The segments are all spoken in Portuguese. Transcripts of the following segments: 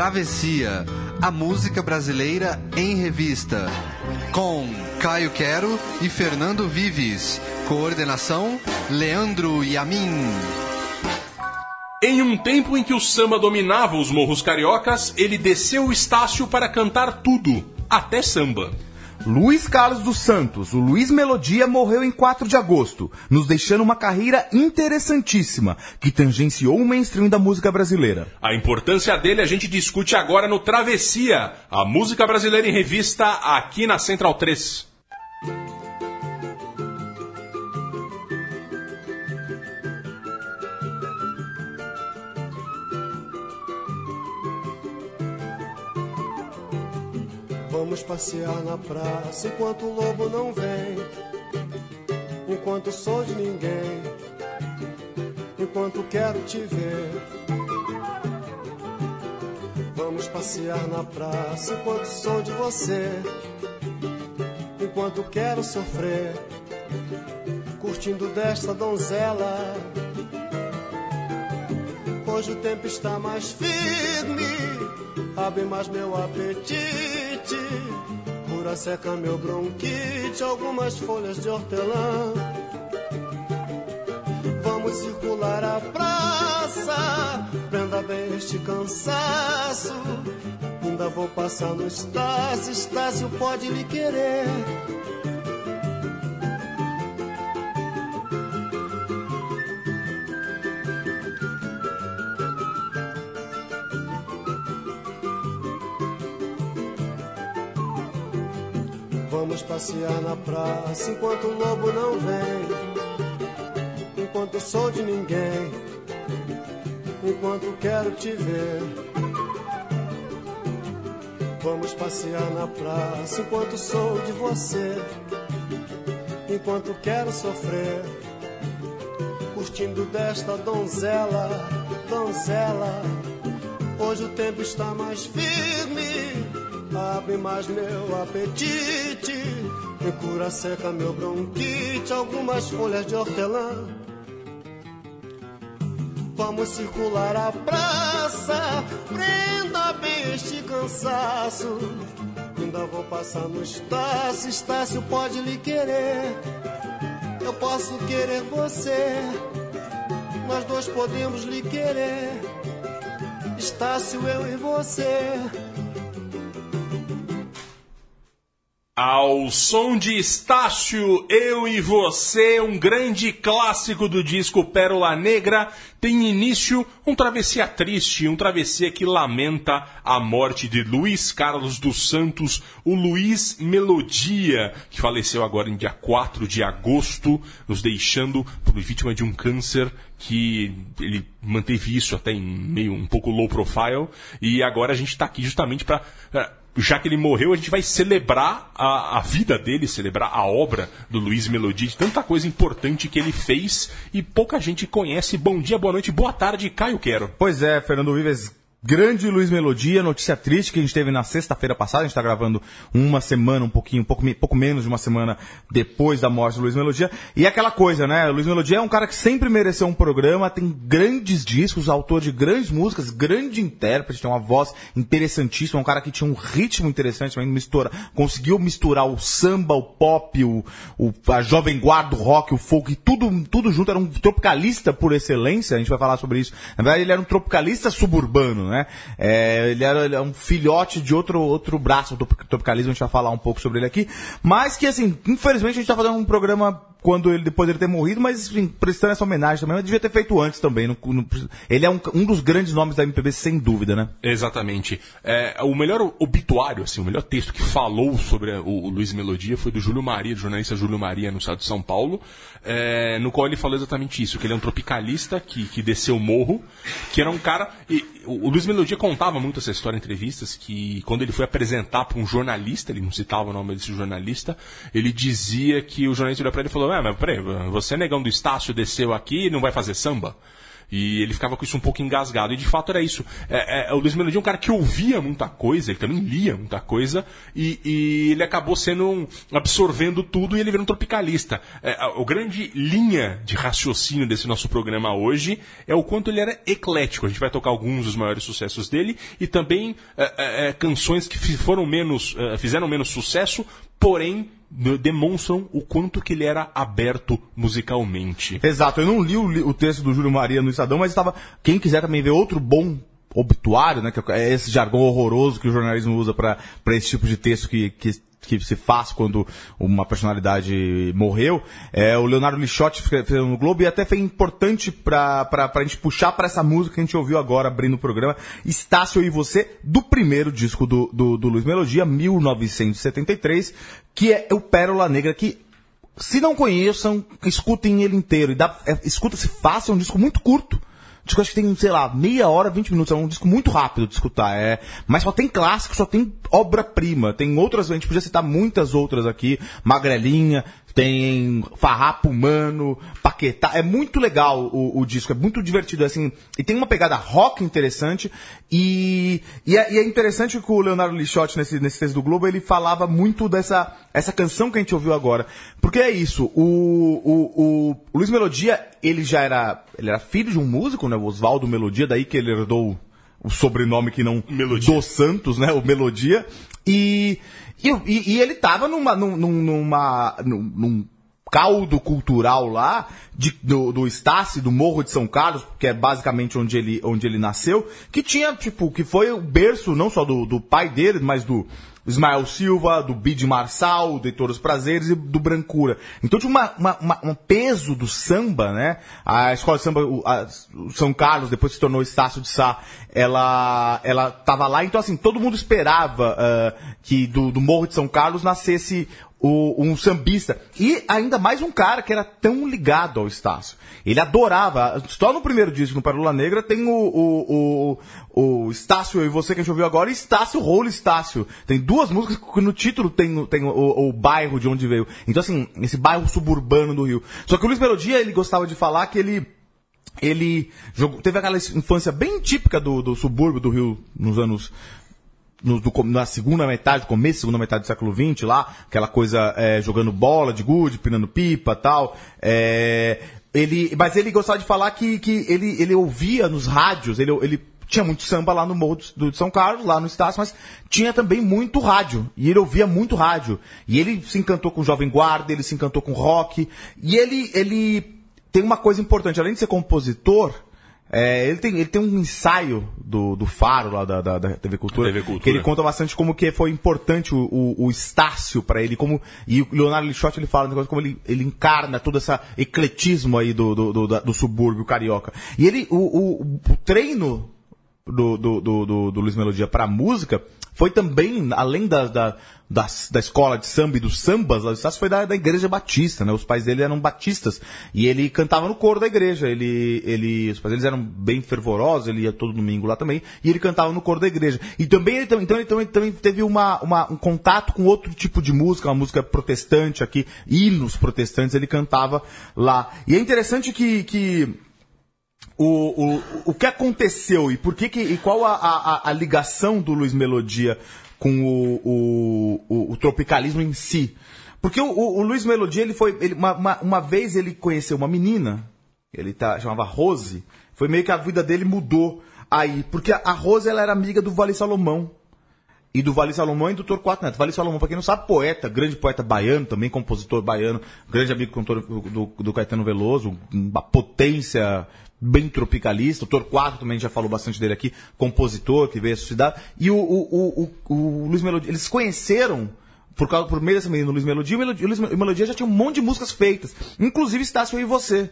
Travessia, a música brasileira em revista. Com Caio Quero e Fernando Vives. Coordenação: Leandro Yamin. Em um tempo em que o samba dominava os morros cariocas, ele desceu o Estácio para cantar tudo, até samba. Luiz Carlos dos Santos, o Luiz Melodia, morreu em 4 de agosto, nos deixando uma carreira interessantíssima, que tangenciou o mainstream da música brasileira. A importância dele a gente discute agora no Travessia, a música brasileira em revista, aqui na Central 3. Vamos passear na praça enquanto o lobo não vem. Enquanto sou de ninguém. Enquanto quero te ver. Vamos passear na praça enquanto sou de você. Enquanto quero sofrer. Curtindo desta donzela. Hoje o tempo está mais firme. Abre mais meu apetite Cura seca meu bronquite Algumas folhas de hortelã. Vamos circular a praça Prenda bem este cansaço. Ainda vou passar no Estácio Estácio pode lhe querer Vamos passear na praça enquanto o lobo não vem. Enquanto sou de ninguém. Enquanto quero te ver. Vamos passear na praça enquanto sou de você. Enquanto quero sofrer. Curtindo desta donzela, donzela. Hoje o tempo está mais firme abre mais meu apetite, me cura seca meu bronquite, algumas folhas de hortelã. Vamos circular a praça, prenda bem este cansaço. Ainda vou passar no Estácio, Estácio pode lhe querer. Eu posso querer você, nós dois podemos lhe querer. Estácio, eu e você. Ao som de Estácio, Eu e Você, um grande clássico do disco Pérola Negra, tem início um travessia triste, um travessia que lamenta a morte de Luiz Carlos dos Santos, o Luiz Melodia, que faleceu agora em dia 4 de agosto, nos deixando por vítima de um câncer que ele manteve isso até em meio um pouco low profile, e agora a gente está aqui justamente para já que ele morreu, a gente vai celebrar a, a vida dele, celebrar a obra do Luiz Melodia, de tanta coisa importante que ele fez e pouca gente conhece. Bom dia, boa noite, boa tarde, Caio Quero. Pois é, Fernando Vives, Grande Luiz Melodia, notícia triste que a gente teve na sexta-feira passada, a gente está gravando uma semana, um pouquinho, um pouco, pouco menos de uma semana depois da morte do Luiz Melodia. E aquela coisa, né? O Luiz Melodia é um cara que sempre mereceu um programa, tem grandes discos, autor de grandes músicas, grande intérprete, tem uma voz interessantíssima, um cara que tinha um ritmo interessante, mistura, conseguiu misturar o samba, o pop, o, o, a jovem guarda, o rock, o folk, tudo, tudo junto, era um tropicalista por excelência, a gente vai falar sobre isso. Na verdade, ele era um tropicalista suburbano, né? É, ele, era, ele é um filhote de outro, outro braço do tropicalismo, a gente vai falar um pouco sobre ele aqui. Mas que, assim, infelizmente a gente está fazendo um programa quando ele, depois dele ter morrido, mas enfim, prestando essa homenagem também, mas devia ter feito antes também. No, no, ele é um, um, dos grandes nomes da MPB, sem dúvida, né? Exatamente. É, o melhor obituário, assim, o melhor texto que falou sobre o, o Luiz Melodia foi do Júlio Maria, do jornalista Júlio Maria, no estado de São Paulo, é, no qual ele falou exatamente isso, que ele é um tropicalista que, que desceu o morro, que era um cara... E, o, o Luiz Melodia contava muito essa história em entrevistas, que quando ele foi apresentar para um jornalista, ele não citava o nome desse jornalista, ele dizia que o jornalista olhou para ele e falou, ah, mas peraí, você negão do Estácio desceu aqui e não vai fazer samba? E ele ficava com isso um pouco engasgado. E de fato era isso. É, é, o Luiz Melodia é um cara que ouvia muita coisa, ele também lia muita coisa, e, e ele acabou sendo um, absorvendo tudo e ele virou um tropicalista. É, a, grande linha de raciocínio desse nosso programa hoje é o quanto ele era eclético. A gente vai tocar alguns dos maiores sucessos dele e também é, é, é canções que foram menos, fizeram menos sucesso, porém demonstram o quanto que ele era aberto musicalmente. Exato, eu não li o, o texto do Júlio Maria no Estadão, mas estava. Quem quiser também ver outro bom obituário, né? Que é esse jargão horroroso que o jornalismo usa para esse tipo de texto que, que que se faz quando uma personalidade morreu. É, o Leonardo Lixotti fez no Globo e até foi importante para a gente puxar para essa música que a gente ouviu agora abrindo o programa, Estácio e Você, do primeiro disco do, do, do Luiz Melodia, 1973, que é o Pérola Negra, que se não conheçam, escutem ele inteiro. E dá, é, escuta-se fácil, é um disco muito curto disco acho que tem, sei lá, meia hora, 20 minutos. É um disco muito rápido de escutar. É, mas só tem clássico, só tem obra-prima. Tem outras, a gente podia citar muitas outras aqui. Magrelinha, tem Farrapo Humano, Paquetá. É muito legal o, o, disco, é muito divertido, assim. E tem uma pegada rock interessante. E, e, é, e é interessante que o Leonardo Lixotti, nesse, nesse texto do Globo, ele falava muito dessa essa canção que a gente ouviu agora. Porque é isso, o, o, o, Luiz Melodia, ele já era, ele era filho de um músico, né? O Oswaldo Melodia, daí que ele herdou o sobrenome que não Melodia. dos Santos, né? O Melodia. E, e, e ele estava numa, numa, num caldo cultural lá de, do, do Estácio, do Morro de São Carlos, que é basicamente onde ele, onde ele nasceu, que tinha, tipo, que foi o berço não só do, do pai dele, mas do, Ismael Silva, do Bid Marçal, do Heitor dos Prazeres e do Brancura. Então tinha uma, uma, uma, um peso do samba, né? A escola de samba, o, a, o São Carlos, depois se tornou Estácio de Sá, ela, ela tava lá. Então, assim, todo mundo esperava uh, que do, do Morro de São Carlos nascesse o, um sambista. E ainda mais um cara que era tão ligado ao Estácio. Ele adorava. Só no primeiro disco, no Pérola Negra, tem o, o, o, o Estácio e você que a gente ouviu agora, e Estácio Rolo Estácio. Tem duas músicas que no título tem, tem o, o, bairro de onde veio. Então, assim, esse bairro suburbano do Rio. Só que o Luiz Melodia, ele gostava de falar que ele ele jogou, teve aquela infância bem típica do, do subúrbio do Rio nos anos no, do, na segunda metade, começo, segunda metade do século XX lá, aquela coisa é, jogando bola de gude, pinando pipa tal. É, ele, mas ele gostava de falar que, que ele, ele ouvia nos rádios, ele, ele tinha muito samba lá no Morro do, São Carlos, lá no Estácio, mas tinha também muito rádio. E ele ouvia muito rádio. E ele se encantou com o Jovem Guarda, ele se encantou com rock. E ele, ele tem uma coisa importante, além de ser compositor, é, ele, tem, ele tem um ensaio do, do Faro, lá da, da, da TV, Cultura, TV Cultura, que ele conta bastante como que foi importante o, o, o Estácio para ele, como, e o Leonardo Lixotti ele fala como ele, ele encarna todo esse ecletismo aí do, do, do, do subúrbio carioca. E ele, o, o, o treino do, do, do, do, do Luiz Melodia para música foi também, além da, da, da, da escola de samba e dos sambas, lá foi da, da igreja batista, né? Os pais dele eram batistas. E ele cantava no coro da igreja. Ele, ele, os pais deles eram bem fervorosos, ele ia todo domingo lá também. E ele cantava no coro da igreja. E também ele, então, ele também, também teve uma, uma, um contato com outro tipo de música, uma música protestante aqui, hinos protestantes, ele cantava lá. E é interessante que, que o, o, o que aconteceu e por que, que e qual a, a, a ligação do Luiz Melodia com o, o, o, o tropicalismo em si. Porque o, o, o Luiz Melodia, ele foi. Ele, uma, uma, uma, vez ele conheceu uma menina, ele tá, chamava Rose, foi meio que a vida dele mudou aí. Porque a, a Rose ela era amiga do Vale Salomão. E do Vale Salomão e do Torquato Neto. Vale Salomão, para quem não sabe, poeta, grande poeta baiano, também compositor baiano, grande amigo do, do, do Caetano Veloso, uma potência bem tropicalista. O Torquato também já falou bastante dele aqui, compositor que veio a cidade. E o, o, o, o, Luiz Melodia, eles conheceram por, causa, por meio dessa menina, Luiz Melodia, e o Luiz Melodia já tinha um monte de músicas feitas, inclusive Estácio e Você.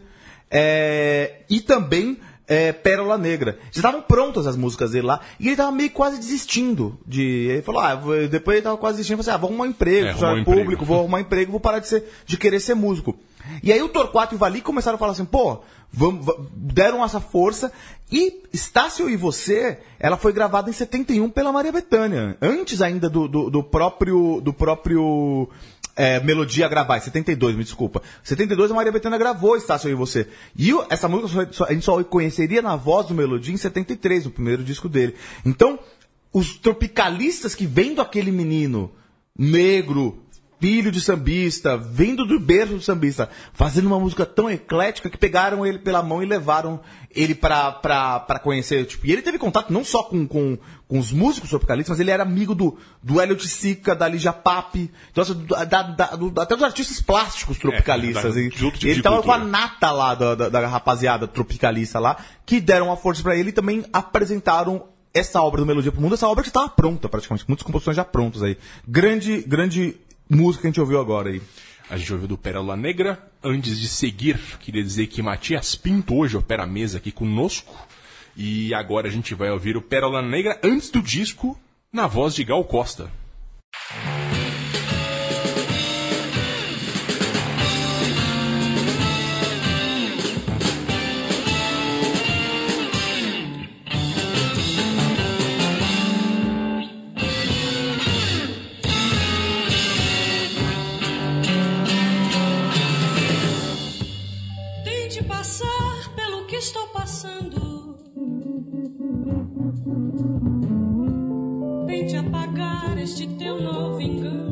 É, e também é, Pérola Negra. Já estavam prontas as músicas dele lá, e ele estava meio quase desistindo de. Ele falou, ah, depois ele estava quase desistindo, falou assim, ah, vou arrumar um emprego, é, um público, emprego. vou arrumar um emprego, vou parar de, ser, de querer ser músico. E aí o Torquato e o Vali começaram a falar assim, pô, vamos, deram essa força. E Estácio e Você, ela foi gravada em 71 pela Maria Bethânia. Antes ainda do, do, do próprio. Do próprio é, melodia gravar, 72, me desculpa. 72 a Maria Bethânia gravou Estácio e Você. E o- essa música só- a gente só conheceria na voz do Melodia em 73, no primeiro disco dele. Então, os tropicalistas que vendo aquele menino negro, filho de sambista, vindo do berço do sambista, fazendo uma música tão eclética que pegaram ele pela mão e levaram ele pra, pra, pra conhecer. Tipo, e ele teve contato não só com, com, com os músicos tropicalistas, mas ele era amigo do, do Hélio de Sica, da Lígia Pape, então, assim, da- da- do- até dos artistas plásticos tropicalistas. da- E de outro tipo ele tava com a nata lá da, da, da rapaziada tropicalista lá, que deram uma força pra ele e também apresentaram essa obra do Melodia pro Mundo, essa obra que estava pronta praticamente, muitas composições já prontas aí. Grande, grande música que a gente ouviu agora aí. A gente ouviu do Pérola Negra. Antes de seguir, queria dizer que Matias Pinto hoje opera a mesa aqui conosco. E agora a gente vai ouvir o Pérola Negra antes do disco, na voz de Gal Costa. Tente apagar este teu novo engano.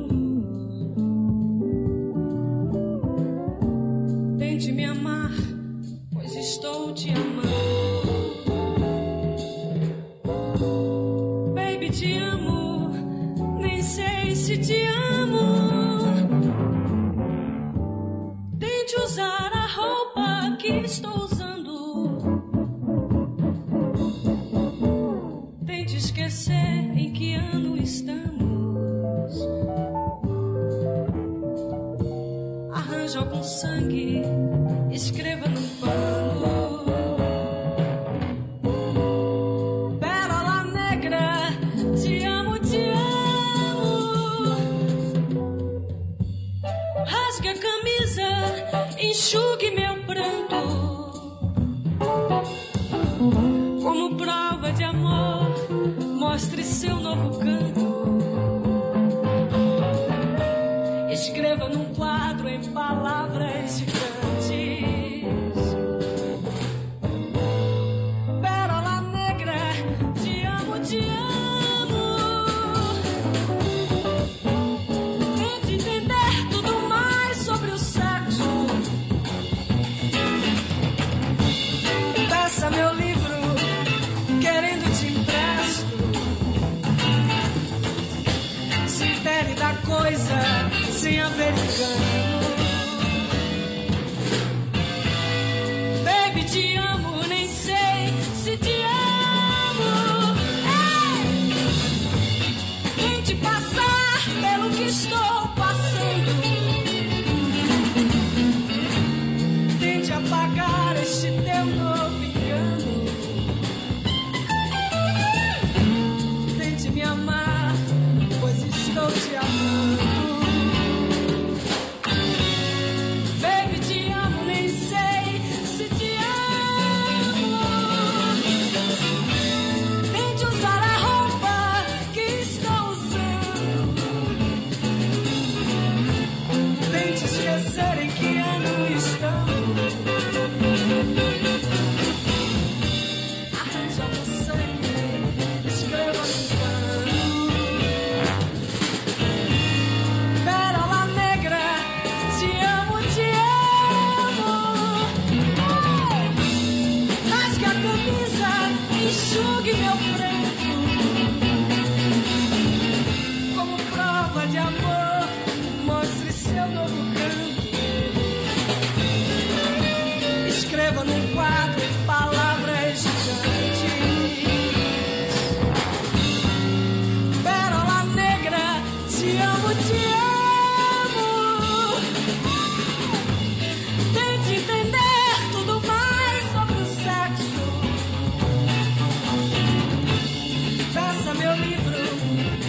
Novo canto.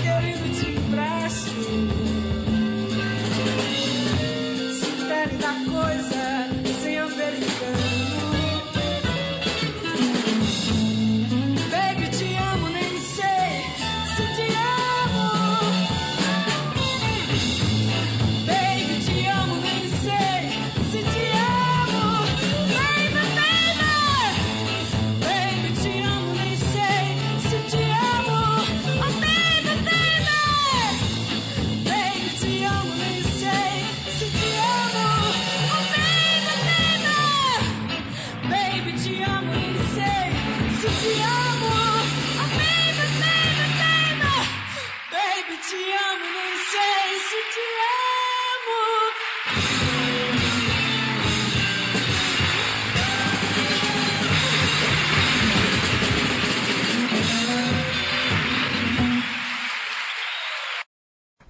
querido te empresto. Se puder da coisa.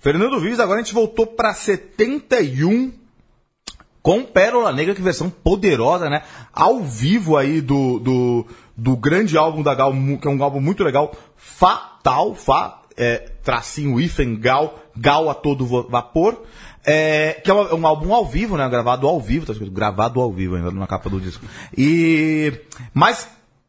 Fernando Vives, agora a gente voltou pra 71 com Pérola Negra, que versão poderosa, né? Ao vivo aí do, do, do grande álbum da Gal, que é um álbum muito legal, Fatal, Fa, é, tracinho hífen, Gal, Gal a todo vapor, é, que é um, é um álbum ao vivo, né? Gravado ao vivo, tá escrito gravado ao vivo ainda na capa do disco. E, mas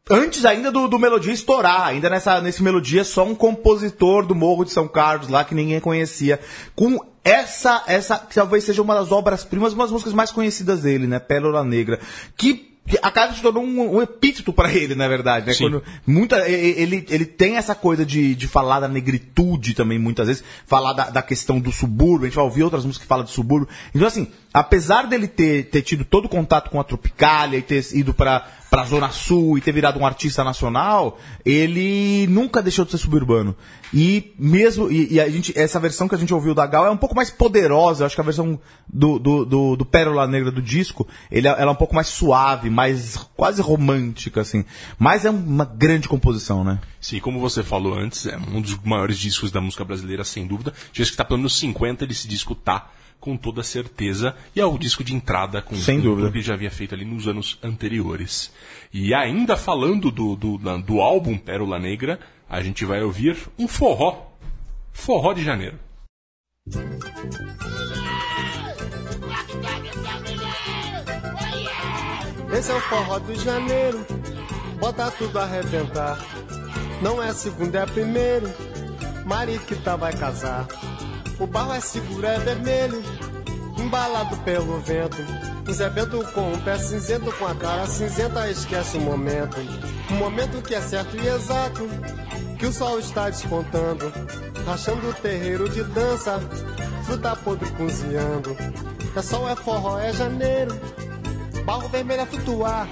antes ainda do, do Melodia estourar, ainda nessa, nesse Melodia, só um compositor do Morro de São Carlos lá que ninguém conhecia, com essa, essa, que talvez seja uma das obras-primas, uma das músicas mais conhecidas dele, né? Pérola Negra, que que acaba se tornando um, um epíteto pra ele, na verdade, né? Sim. Quando muita, ele, ele tem essa coisa de, de falar da negritude também, muitas vezes, falar da, da questão do subúrbio, a gente vai ouvir outras músicas que falam de subúrbio. Então, assim, apesar dele ter, ter tido todo o contato com a Tropicália e ter ido pra, pra Zona Sul e ter virado um artista nacional, ele nunca deixou de ser suburbano. E mesmo, e, e a gente, essa versão que a gente ouviu da Gal é um pouco mais poderosa, eu acho que a versão do, do, do, do Pérola Negra do disco, ele, é- ela é um pouco mais suave, mais quase romântica, assim. Mas é uma grande composição, né? Sim, como você falou antes, é um dos maiores discos da música brasileira, sem dúvida. Já que está pelo menos 50, esse disco tá com toda certeza. E é o disco de entrada com Sem com dúvida. tudo que ele já havia feito ali nos anos anteriores. E ainda falando do, do, do álbum Pérola Negra, a gente vai ouvir um forró. Forró de janeiro. Esse é o forró do janeiro, bota tudo a arrebentar. Não é segundo, é primeiro, Mariquita vai casar. O barro é seguro, é vermelho, embalado pelo vento. O Zé Bento com um pé cinzento, com a cara cinzenta, esquece o momento. Um momento que é certo e exato, que o sol está despontando. Rachando o terreiro de dança, fruta podre cozinhando. É sol, é forró, é janeiro, barro vermelho a flutuar.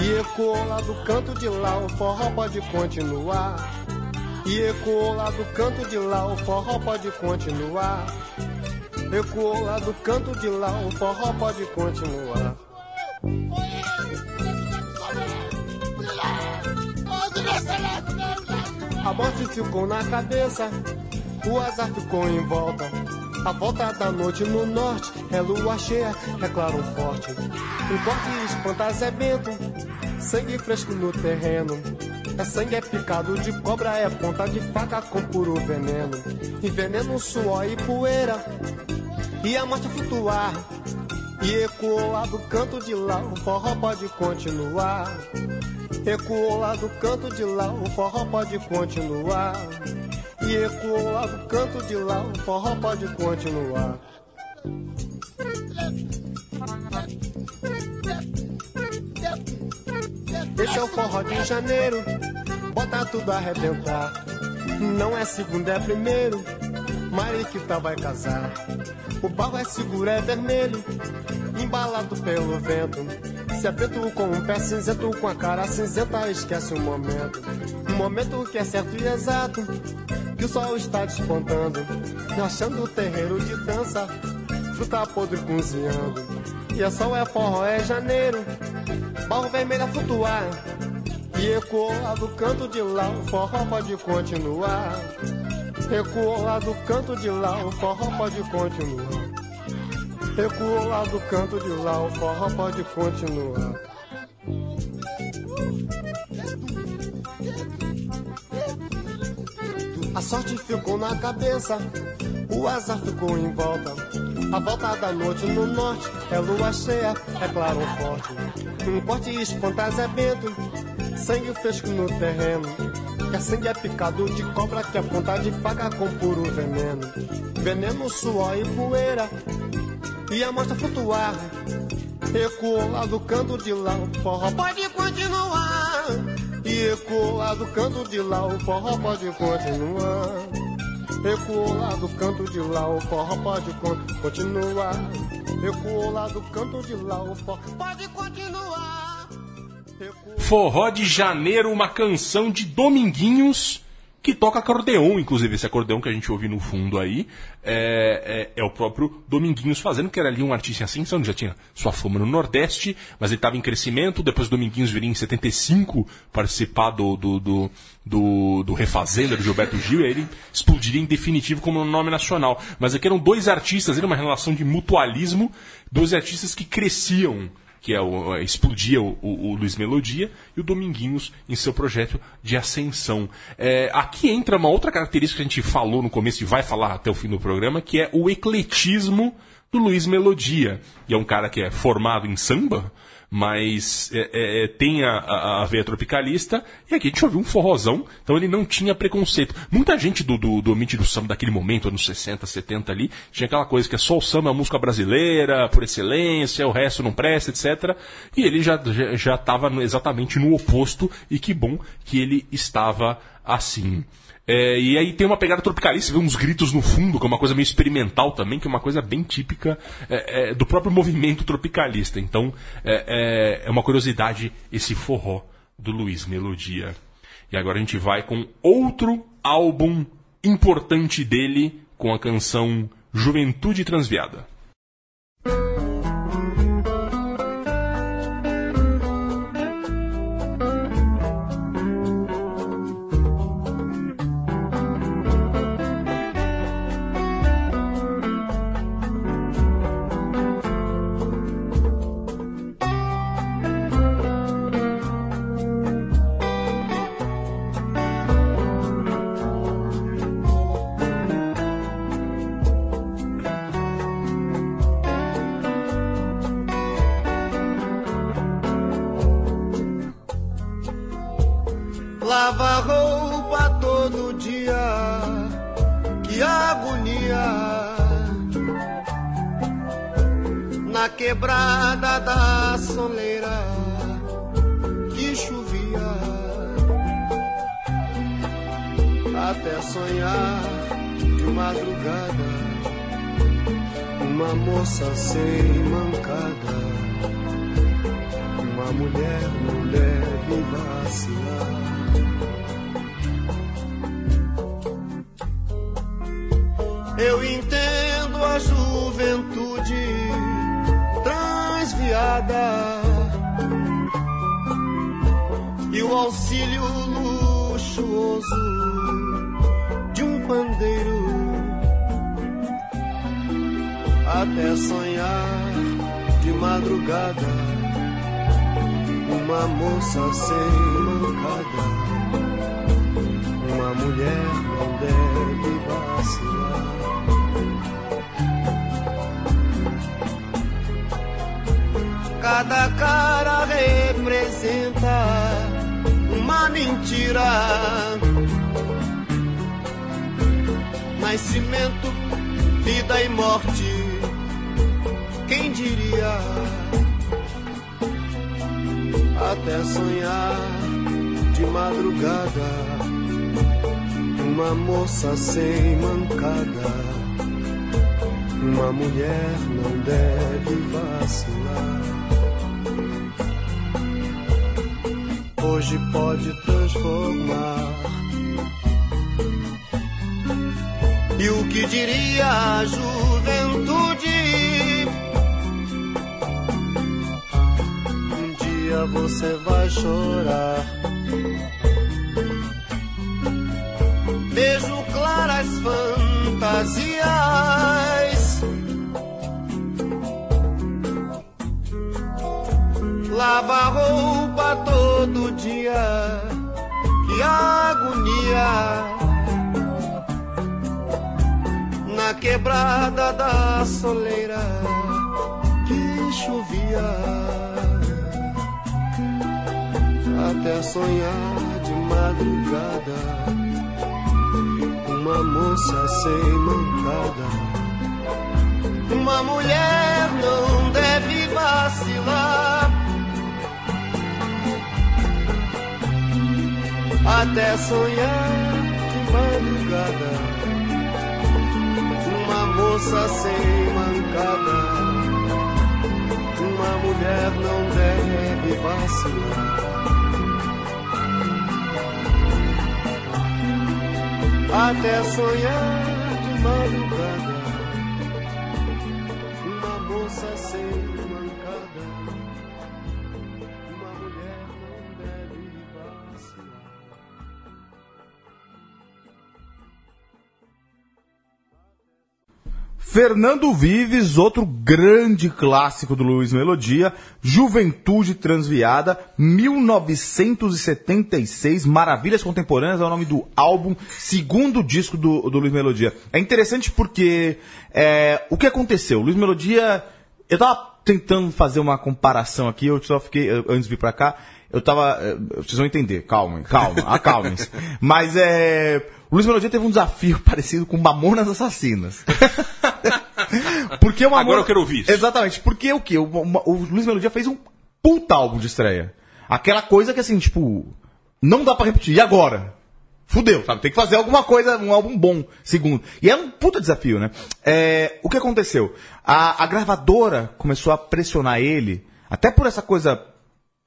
E ecoou lá do canto de lá, o forró pode continuar. E ecoou lá do canto de lá, o forró pode continuar. Ecoou lá do canto de lá, o forró pode continuar. A morte ficou na cabeça, o azar ficou em volta. A volta da noite no norte é lua cheia, é claro forte. Um corte espanta Zé Bento, sangue fresco no terreno. É sangue, é picado de cobra, é ponta de faca com puro veneno. E veneno, suor e poeira, e a morte flutuar. E ecoou lá do canto de lá, o forró pode continuar. Ecoou lá do canto de lá, o forró pode continuar. E ecoou lá do canto de lá, o forró pode continuar. Esse é o forró de janeiro, bota tudo a arrebentar. Não é segundo, é primeiro, Mariquita vai casar. O barro é seguro, é vermelho, embalado pelo vento. Se é preto com um pé cinzento, com a cara cinzenta, esquece o momento. Um momento que é certo e exato, que o sol está despontando. Achando o terreiro de dança, fruta podre cozinhando. E é sol, é forró, é janeiro, barro vermelho a flutuar. E lá do canto de lá, o forró pode continuar. Lá do canto de lá, o forró pode continuar. Lá do canto de lá, o forró pode continuar. A sorte ficou na cabeça, o azar ficou em volta. A volta da noite no norte é lua cheia, é claro forte. Um corte espanta Zé Bento, sangue fresco no terreno. Que sangue é picado de cobra, que é ponta de faca com puro veneno. Veneno, suor e poeira, e a mostra flutuar. Ecoou lá do canto de lá, o forró pode continuar. E ecoou lá do canto de lá, o forró pode continuar. Ecoou lá do canto de lá, o forró pode con- continuar. Ecoou lá do canto de lá, o forró pode continuar. Forró de Janeiro, uma canção de Dominguinhos, que toca acordeon, inclusive esse acordeon que a gente ouve no fundo aí, é, é, é o próprio Dominguinhos fazendo, que era ali um artista em ascensão, já tinha sua fama no Nordeste, mas ele estava em crescimento, depois Dominguinhos viria em 75 participar do, do, do, do, do Refazenda, do Gilberto Gil, e aí ele explodiria em definitivo como nome nacional. Mas aqui eram dois artistas, era uma relação de mutualismo, dois artistas que cresciam que é o, explodia o, o, o, Luiz Melodia, e o Dominguinhos em seu projeto de ascensão. É, aqui entra uma outra característica que a gente falou no começo e vai falar até o fim do programa, que é o ecletismo do Luiz Melodia. E é um cara que é formado em samba, mas é, é, tem a, a, a, veia tropicalista, e aqui a gente ouviu um forrozão, então ele não tinha preconceito. Muita gente do, do, do do samba daquele momento, anos 60, 70 ali, tinha aquela coisa que é só o samba, a música brasileira, por excelência, o resto não presta, etc. E ele já já estava exatamente no oposto, e que bom que ele estava assim. É, e aí tem uma pegada tropicalista, vê uns gritos no fundo, que é uma coisa meio experimental também, que é uma coisa bem típica é, é, do próprio movimento tropicalista. Então é, é, é uma curiosidade esse forró do Luiz Melodia. E agora a gente vai com outro álbum importante dele, com a canção Juventude Transviada. Auxílio luxuoso de um pandeiro. Até sonhar de madrugada uma moça sem mancada uma mulher não deve vacilar. Cada cara representa uma mentira. Nascimento, vida e morte. Quem diria? Até sonhar de madrugada. Uma moça sem mancada. Uma mulher não deve vacilar. Hoje pode transformar. E o que diria a juventude? Um dia você vai chorar. Vejo claras fantasias dia, que agonia. Na quebrada da soleira que chovia, até sonhar de madrugada, uma moça sem mancada. Uma mulher não deve vacilar até sonhar de madrugada. Uma moça sem mancada, uma mulher não deve vacilar. até sonhar de madrugada. Uma moça sem Fernando Vives, outro grande clássico do Luiz Melodia, Juventude Transviada, 1976, Maravilhas Contemporâneas é o nome do álbum, segundo disco do, do Luiz Melodia. É interessante porque é, o que aconteceu? Luiz Melodia, eu tava tentando fazer uma comparação aqui, eu só fiquei, eu- antes de vir pra cá, eu tava. eh, Vocês vão entender, calma, calma, acalmem-se. Mas é. O Luiz Melodia teve um desafio parecido com Mamonas Assassinas. Porque o Mamonas... Agora eu quero ouvir isso. Exatamente. Porque o quê? O, o- o Luiz Melodia fez um puta álbum de estreia. Aquela coisa que assim, tipo. Não dá pra repetir. E agora? Fudeu, sabe? Tem que fazer alguma coisa, um álbum bom, segundo. E é um puta desafio, né? É, o que aconteceu? A, a gravadora começou a pressionar ele, até por essa coisa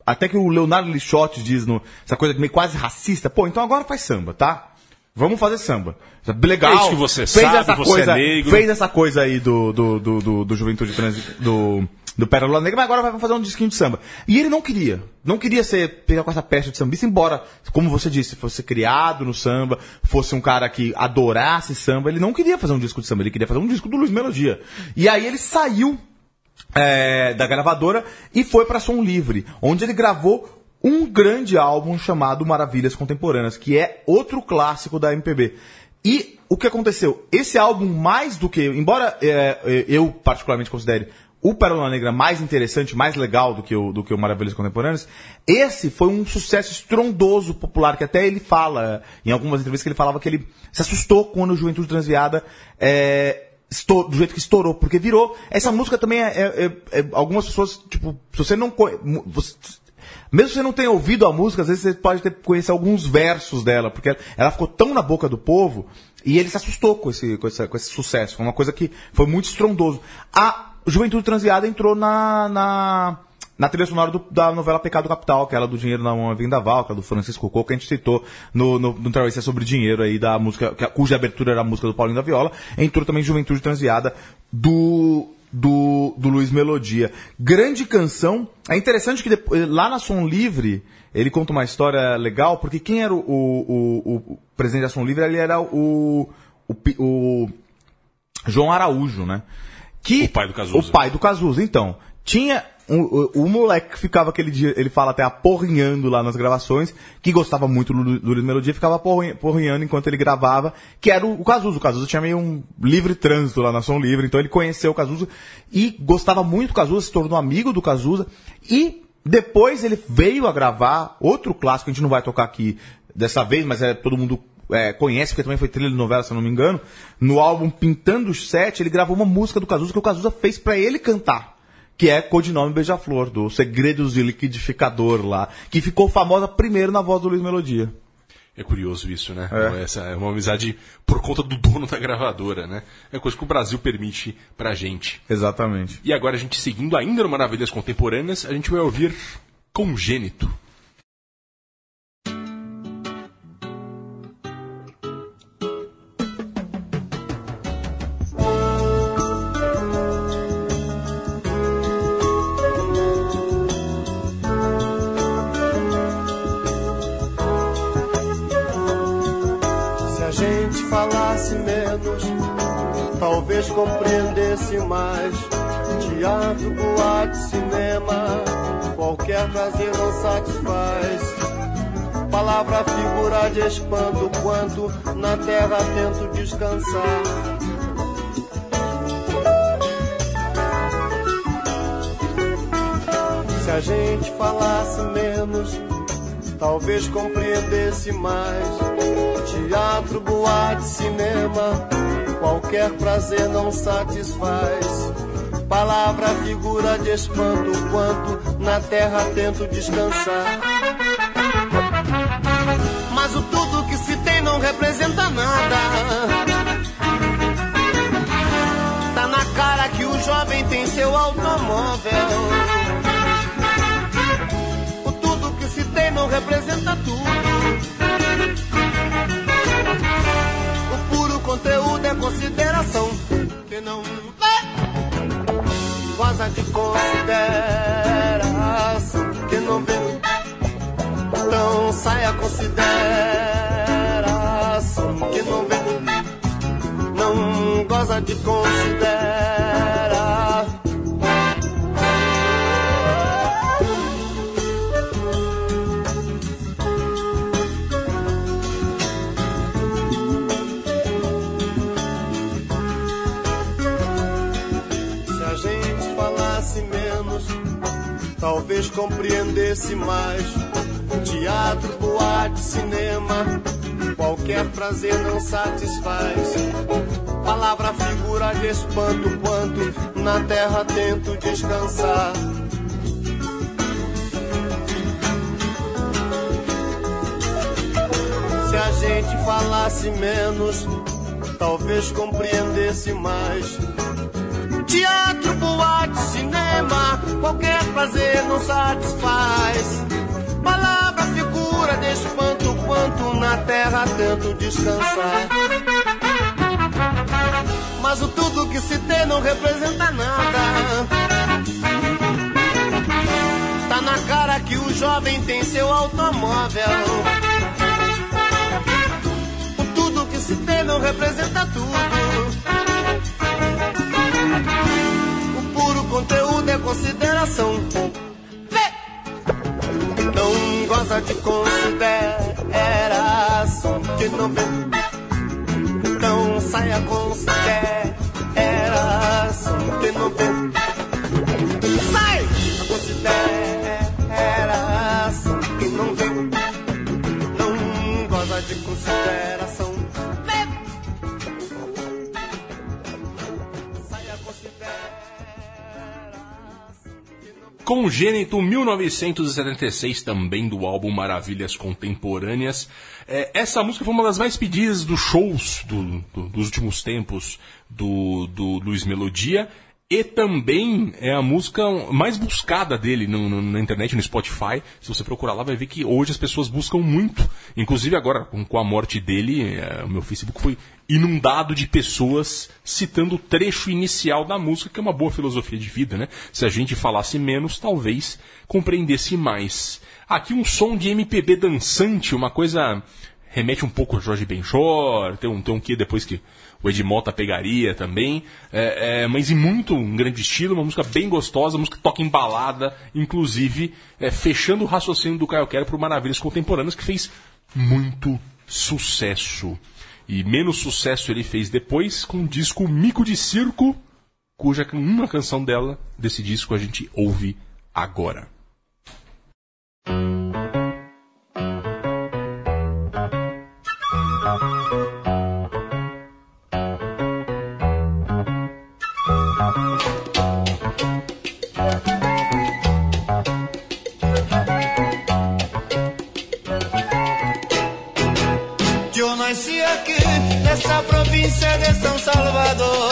até que o Leonardo Lixotti diz no, essa coisa meio quase racista, pô, então agora faz samba, tá? Vamos fazer samba. Legal. É isso que você fez sabe, essa você coisa, é negro. Fez essa coisa aí do, do, do, do, do Juventude Trans, do, do Pérola Negra, mas agora vai fazer um disquinho de samba. E ele não queria. Não queria ser, pegar com essa peste de sambista, embora, como você disse, fosse criado no samba, fosse um cara que adorasse samba, ele não queria fazer um disco de samba, ele queria fazer um disco do Luiz Melodia. E aí ele saiu é, da gravadora e foi para Som Livre, onde ele gravou um grande álbum chamado Maravilhas Contemporâneas, que é outro clássico da MPB. E o que aconteceu? Esse álbum, mais do que. Embora é, é, eu particularmente considere o Pérola Negra mais interessante, mais legal do que, o, do que o Maravilhas Contemporâneas, esse foi um sucesso estrondoso, popular, que até ele fala, em algumas entrevistas, que ele falava que ele se assustou quando o Juventude Transviada é, estou- do jeito que estourou, porque virou. Essa música também é. é- é- é- algumas pessoas, tipo, se você não. Mesmo você não tenha ouvido a música, às vezes você pode ter, conhecer alguns versos dela, porque ela, ficou tão na boca do povo e ele se assustou com esse, com, essa- com esse sucesso. Foi uma coisa que foi muito estrondoso. A Juventude Transviada entrou na. na na trilha sonora do- da novela Pecado Capital, aquela do Dinheiro na Mão Vendaval, aquela do Francisco Coco, que a gente citou no, no, no Travessia sobre Dinheiro aí, da música, que- cuja abertura era a música do Paulinho da Viola. Entrou também Juventude Transviada do, do, do Luiz Melodia. Grande canção. É interessante que depois, lá na Som Livre, ele conta uma história legal, porque quem era o, o, o, o presidente da Som Livre, ele era o, o João Araújo, né? Que, O pai do Cazuza. O pai do Cazuza, então. Tinha um- o, o moleque que ficava aquele dia, ele fala até aporrinhando lá nas gravações, que gostava muito do, do Luiz Melodia, ficava aporrin- aporrinhando enquanto ele gravava, que era o, o Cazuza. O Cazuza tinha meio um livre trânsito lá na Som Livre, então ele conheceu o Cazuza e gostava muito do Cazuza, se tornou amigo do Cazuza e depois ele veio a gravar outro clássico, a gente não vai tocar aqui dessa vez, mas é todo mundo é, conhece, porque também foi trilha de novela, se eu não me engano. No álbum Pintando os Sete, ele gravou uma música do Cazuza que o Cazuza fez pra ele cantar. Que é Codinome Beija-Flor, do Segredos de Liquidificador lá. Que ficou famosa primeiro na voz do Luiz Melodia. É curioso isso, né? Essa é uma amizade por conta do dono da gravadora, né? É coisa que o Brasil permite pra gente. Exatamente. E agora a gente seguindo ainda no Maravilhas Contemporâneas, a gente vai ouvir Congênito. Espanto, quanto na terra tento descansar. Se a gente falasse menos, talvez compreendesse mais. Teatro, boate, cinema, qualquer prazer não satisfaz. Palavra, figura de espanto, quanto na terra tento descansar. danada. Tá na cara que o jovem tem seu automóvel. O tudo que se tem não representa tudo. O puro conteúdo é consideração. Que não vê, goza de consideração. Que não vê, então saia consideração. De considerar. Se a gente falasse menos, talvez compreendesse mais. Teatro, boate, cinema, qualquer prazer não satisfaz. Palavra, figura de espanto, quanto na terra tento descansar. Se a gente falasse menos, talvez compreendesse mais. Teatro, boate, cinema, qualquer prazer não satisfaz. Palavra, figura de espanto, quanto na terra tento descansar. Mas o tudo que se tem não representa nada. Tá na cara que o jovem tem seu automóvel. O tudo que se tem não representa tudo. O puro conteúdo é consideração. Vê! Não goza de consideração que não vê. Então sai a consideração que não vê. Congênito 1976, também do álbum Maravilhas Contemporâneas. É, essa música foi uma das mais pedidas dos shows do- do- dos últimos tempos do, do Luiz Melodia. E também é a música mais buscada dele no- no- na internet, no Spotify. Se você procurar lá, vai ver que hoje as pessoas buscam muito. Inclusive agora, com, com a morte dele, é, o meu Facebook foi inundado de pessoas citando o trecho inicial da música, que é uma boa filosofia de vida, né? Se a gente falasse menos, talvez compreendesse mais. Aqui um som de MPB dançante, uma coisa remete um pouco a Jorge Benchor, tem um, tem um que depois que o Ed Mota pegaria também, é, é, mas em muito um grande estilo, uma música bem gostosa, música que toca em balada, inclusive é, fechando o raciocínio do Caio Quero por Maravilhas Contemporâneas, que fez muito sucesso. E menos sucesso ele fez depois com o disco Mico de Circo, cuja uma canção dela, desse disco, a gente ouve agora. Nessa província de São Salvador.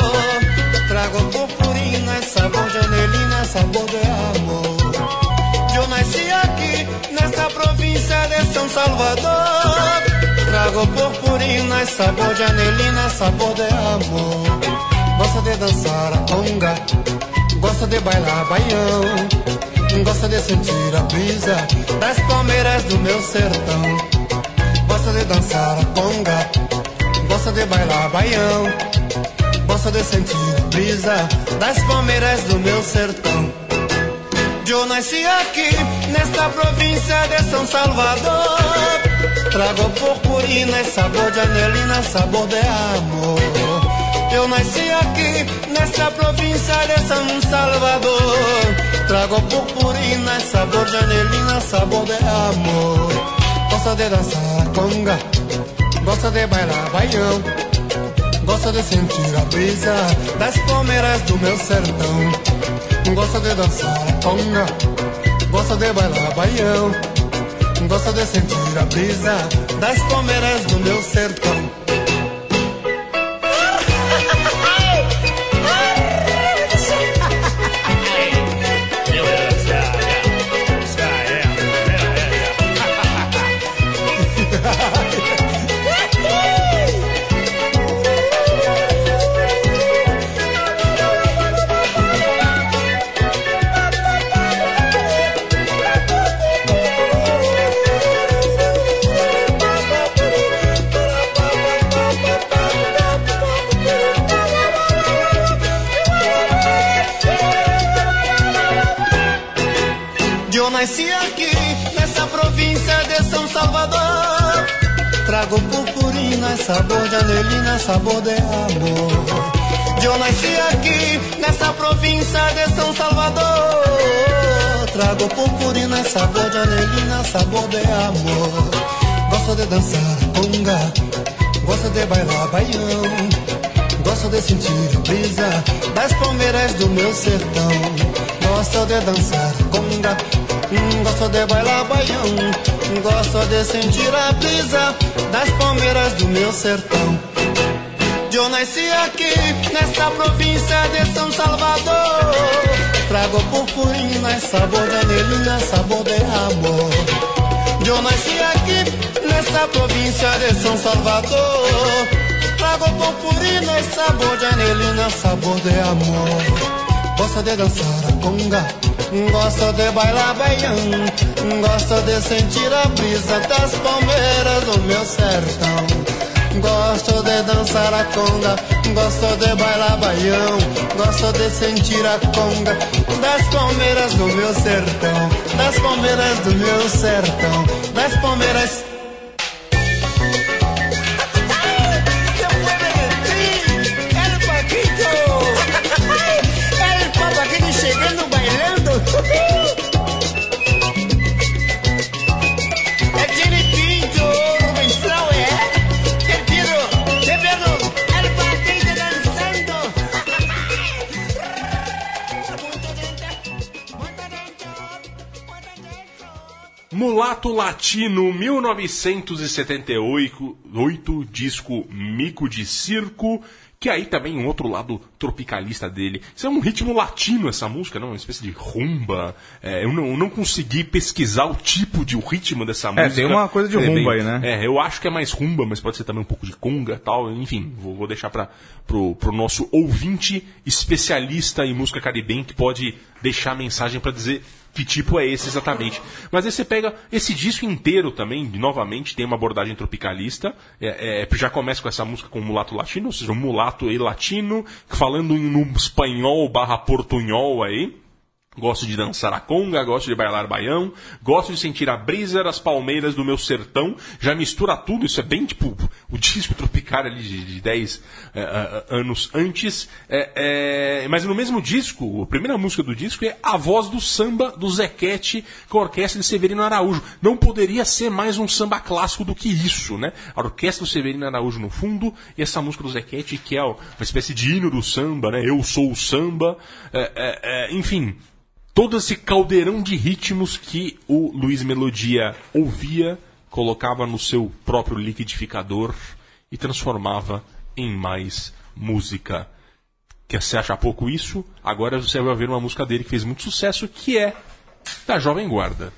Trago purpurina, sabor janelina, sabor de amor. Eu nasci aqui nessa província de São Salvador. Trago purpurina, sabor janelina, sabor de amor. Gosta de dançar a conga, gosta de bailar baião, gosta de sentir a brisa das palmeiras do meu sertão. Gosta de dançar a conga, gosta de bailar baião, gosta de sentir a brisa das palmeiras do meu sertão. Eu nasci aqui, nesta província de São Salvador. Trago purpurina, sabor de anelina, sabor de amor. Eu nasci aqui, nesta província de São Salvador. Trago purpurina, sabor de anelina, sabor de amor. Gosta de dançar conga, gosta de bailar baião, gosta de sentir a brisa das palmeiras do meu sertão. Gosta de dançar a conga, gosta de bailar baião, gosta de sentir a brisa das palmeiras do meu sertão. Nasci aqui, nessa província de São Salvador. Trago purpurina, sabor de anelina, sabor de amor. Eu nasci aqui, nessa província de São Salvador. Trago purpurina, sabor de anelina, sabor de amor. Gosto de dançar conga, gosto de bailar baião. Gosto de sentir a brisa das palmeiras do meu sertão. Gosto de dançar conga, gosto de bailar baião. Gosto de sentir a brisa das palmeiras do meu sertão. Eu nasci aqui, nesta província de São Salvador. Trago purpurina, sabor de anelina, sabor de amor. Eu nasci aqui, nesta província de São Salvador. Trago purpurina, sabor de anelina, sabor de amor. Gosto de dançar a conga, gosto de bailar baião, gosto de sentir a brisa das palmeiras do meu sertão. Gosto de dançar a conga, gosto de bailar baião, gosto de sentir a conga das palmeiras do meu sertão, das palmeiras do meu sertão, das palmeiras. Latino 1978, oito, disco Mico de Circo, que aí também um outro lado tropicalista dele. Isso é um ritmo latino essa música, não? Uma espécie de rumba. É, eu, não, eu não consegui pesquisar o tipo de o ritmo dessa música. tem uma coisa de É rumba aí, né? É, eu acho que é mais rumba, mas pode ser também um pouco de conga e tal. Enfim, vou, vou deixar para pro, pro nosso ouvinte especialista em música caribenha que pode deixar a mensagem para dizer que tipo é esse exatamente. Mas aí você pega esse disco inteiro também, novamente, tem uma abordagem tropicalista. É, é, já começa com essa música com mulato latino, ou seja, um mulato e latino, falando em um espanhol barra portunhol aí. Gosto de dançar a conga, gosto de bailar baião, gosto de sentir a brisa das palmeiras do meu sertão. Já mistura tudo, isso é bem tipo o disco tropical ali de, de 10 eh, eh, anos antes. É, é, mas no mesmo disco, a primeira música do disco é a voz do samba do Zequete com a orquestra de Severino Araújo. Não poderia ser mais um samba clássico do que isso, né? A orquestra do Severino Araújo no fundo e essa música do Zequete que é uma espécie de hino do samba, né? Eu sou o samba. É, é, é, enfim, todo esse caldeirão de ritmos que o Luiz Melodia ouvia, colocava no seu próprio liquidificador e transformava em mais música. Quer você acha pouco isso? Agora você vai ver uma música dele que fez muito sucesso, que é da Jovem Guarda.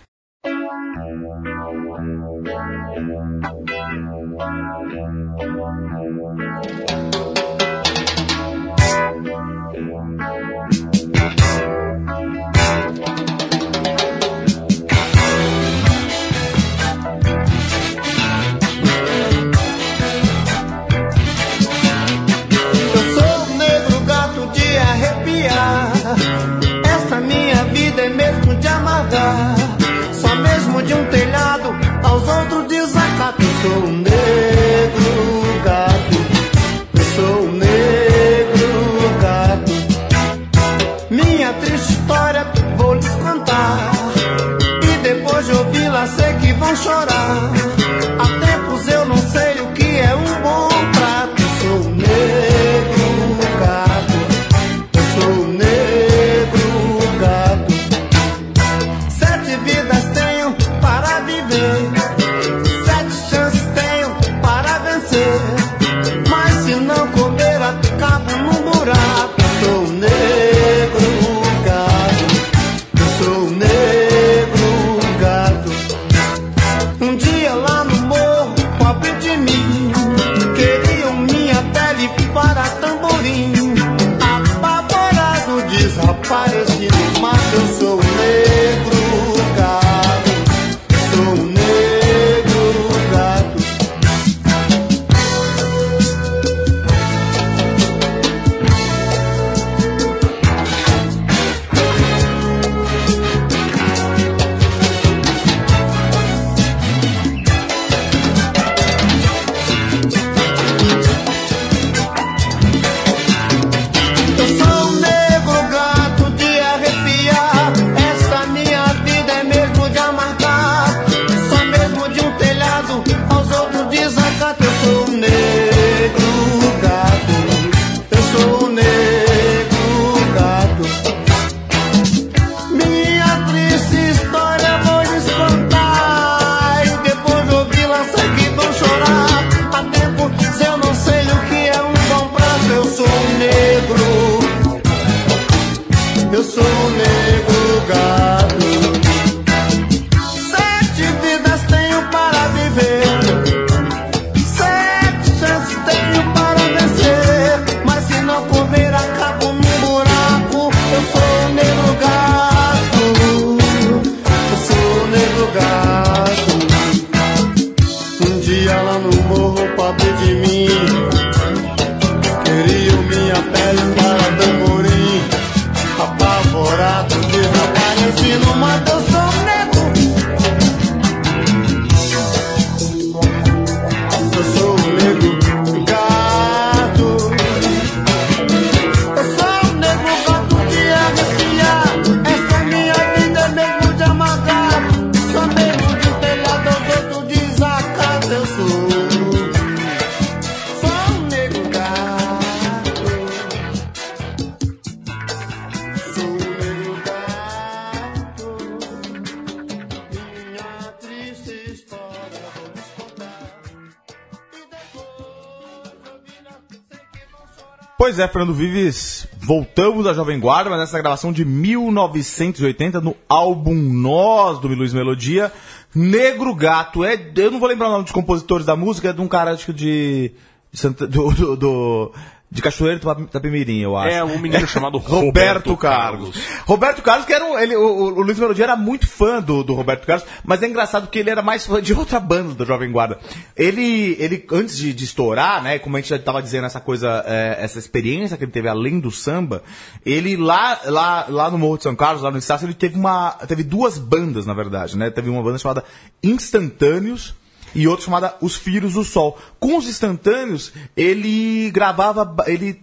Vives, voltamos à Jovem Guarda, mas nessa gravação de 1980, no álbum Nós, do Luiz Melodia, Negro Gato. É, eu não vou lembrar o nome dos compositores da música, é de um cara, acho que de... de do, do, do- de Cachoeiro do Itapemirim, eu acho. É um menino chamado Roberto Roberto Carlos. Carlos. Roberto Carlos, que era um, ele, o, o, Luiz Melodia era muito fã do, do Roberto Carlos, mas é engraçado que ele era mais fã de outra banda da Jovem Guarda. Ele, ele antes de, de estourar, né, como a gente já estava dizendo, essa coisa, é, essa experiência que ele teve além do samba, ele lá, lá, lá no Morro de São Carlos, lá no Estácio, ele teve uma, teve duas bandas, na verdade, né, teve uma banda chamada Instantâneos, e outra chamada Os Filhos do Sol. Com os instantâneos, ele gravava, ele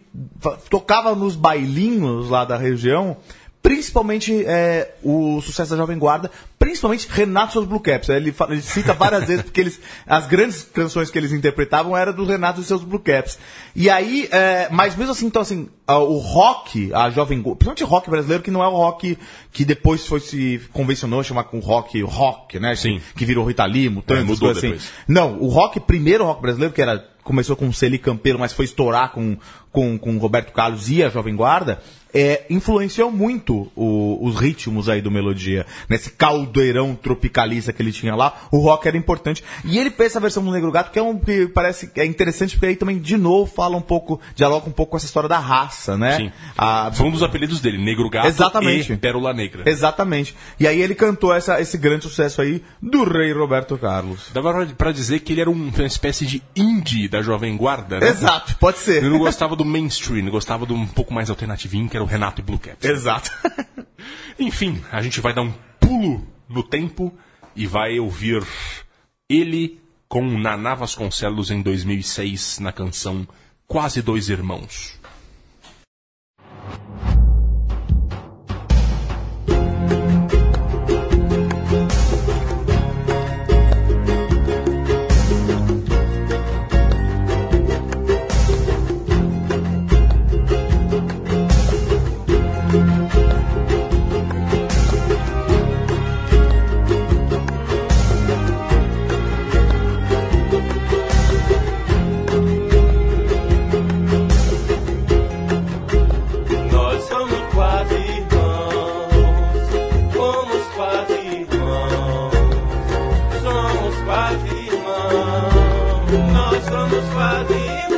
tocava nos bailinhos lá da região, principalmente é, o sucesso da Jovem Guarda, principalmente Renato e seus Blue Caps. Ele, ele cita várias vezes, porque eles, as grandes canções que eles interpretavam eram do Renato e seus Blue Caps. E aí, é, mas mesmo assim, então assim, o rock, a Jovem Guarda, principalmente o rock brasileiro, que não é o rock que depois foi se convencionou chamar com rock, rock, né? Sim. Que, que virou Rita Lee, Mutantes, É, mudou coisas assim. depois. Não, o rock, primeiro rock brasileiro, que era começou com o Celi Campeiro, mas foi estourar com, com, com Roberto Carlos e a Jovem Guarda, é, influenciou muito o- os ritmos aí do Melodia. Nesse caldeirão tropicalista que ele tinha lá, o rock era importante. E ele fez essa versão do Negro Gato, que é um que parece que é interessante, porque aí também, de novo, fala um pouco, dialoga um pouco com essa história da raça, né? Sim. A- Foi um dos apelidos dele, Negro Gato Exatamente. e Pérola Negra. Exatamente. E aí ele cantou essa, esse grande sucesso aí do rei Roberto Carlos. Dava pra- dizer que ele era um- uma espécie de indie da Jovem Guarda, né? Exato, pode ser. Ele não gostava do mainstream, gostava do um pouco mais alternativinho, que era o Renato e Blue Caps. Exato. Enfim, a gente vai dar um pulo no tempo e vai ouvir ele com Naná Vasconcelos em 2006 na canção Quase Dois Irmãos. Irmãos, nós somos quase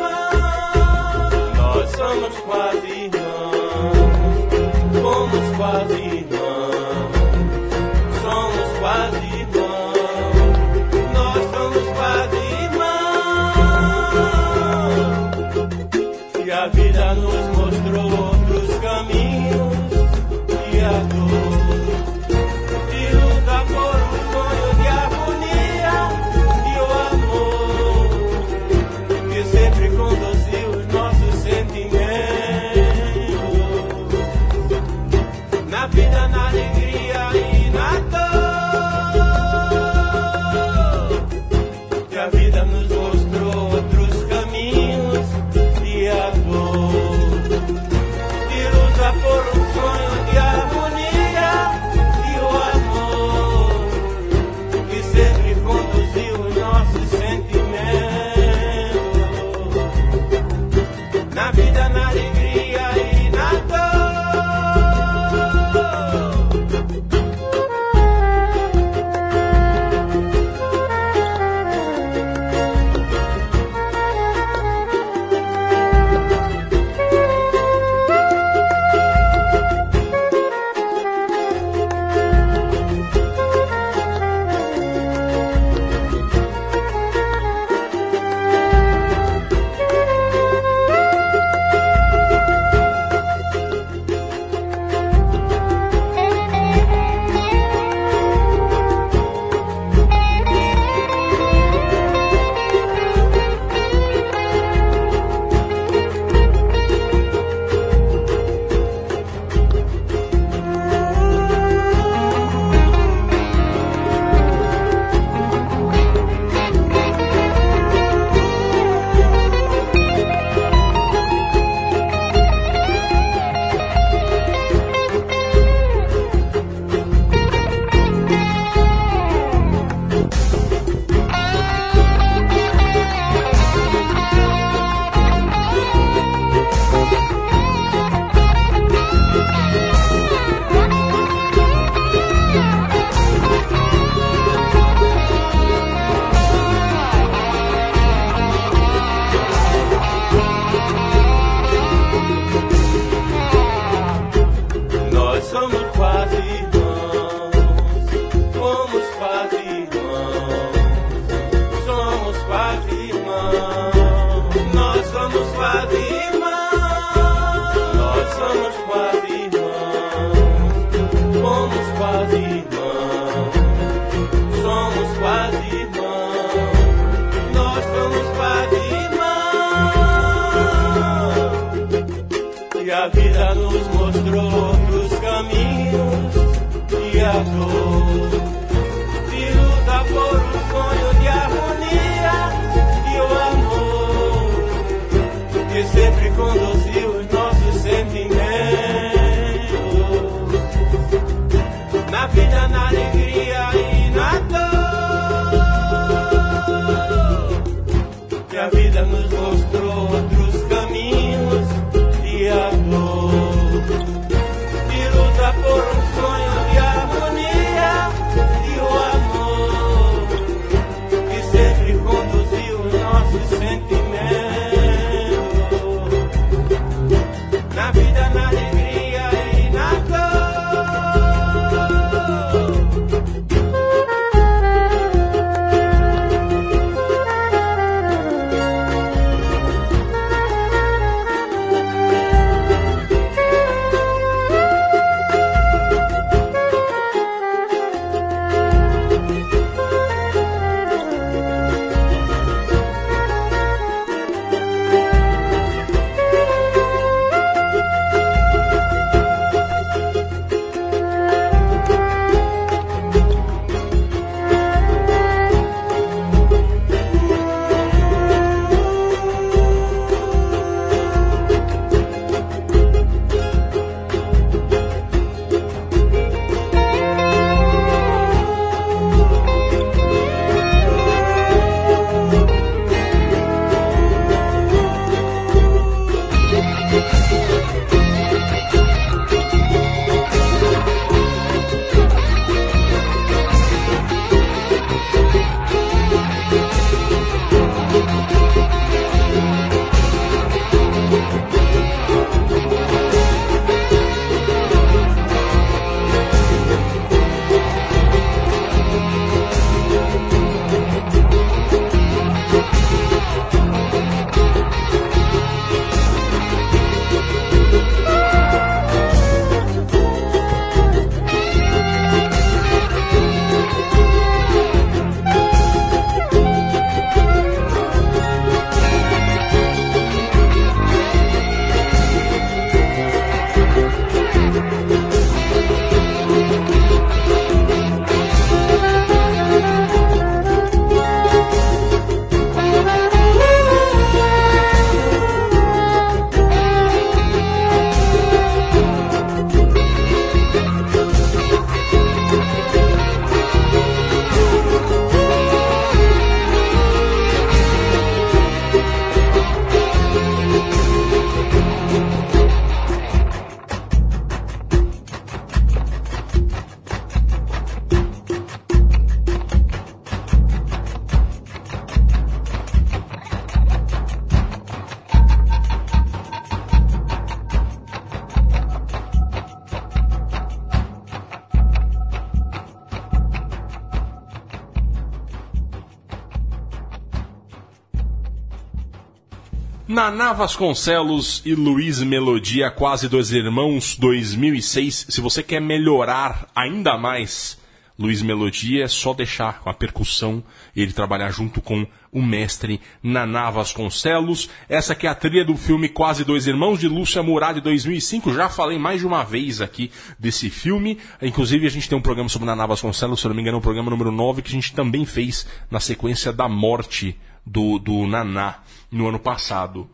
Naná Vasconcelos e Luiz Melodia, Quase Dois Irmãos, 2006. Se você quer melhorar ainda mais Luiz Melodia, é só deixar com a percussão ele trabalhar junto com o mestre Naná Vasconcelos. Essa aqui é a trilha do filme Quase Dois Irmãos, de Lúcia Murad, de 2005. Já falei mais de uma vez aqui desse filme. Inclusive, a gente tem um programa sobre Naná Vasconcelos, se não me engano, é o programa número 9, que a gente também fez na sequência da morte do, do Naná no ano passado.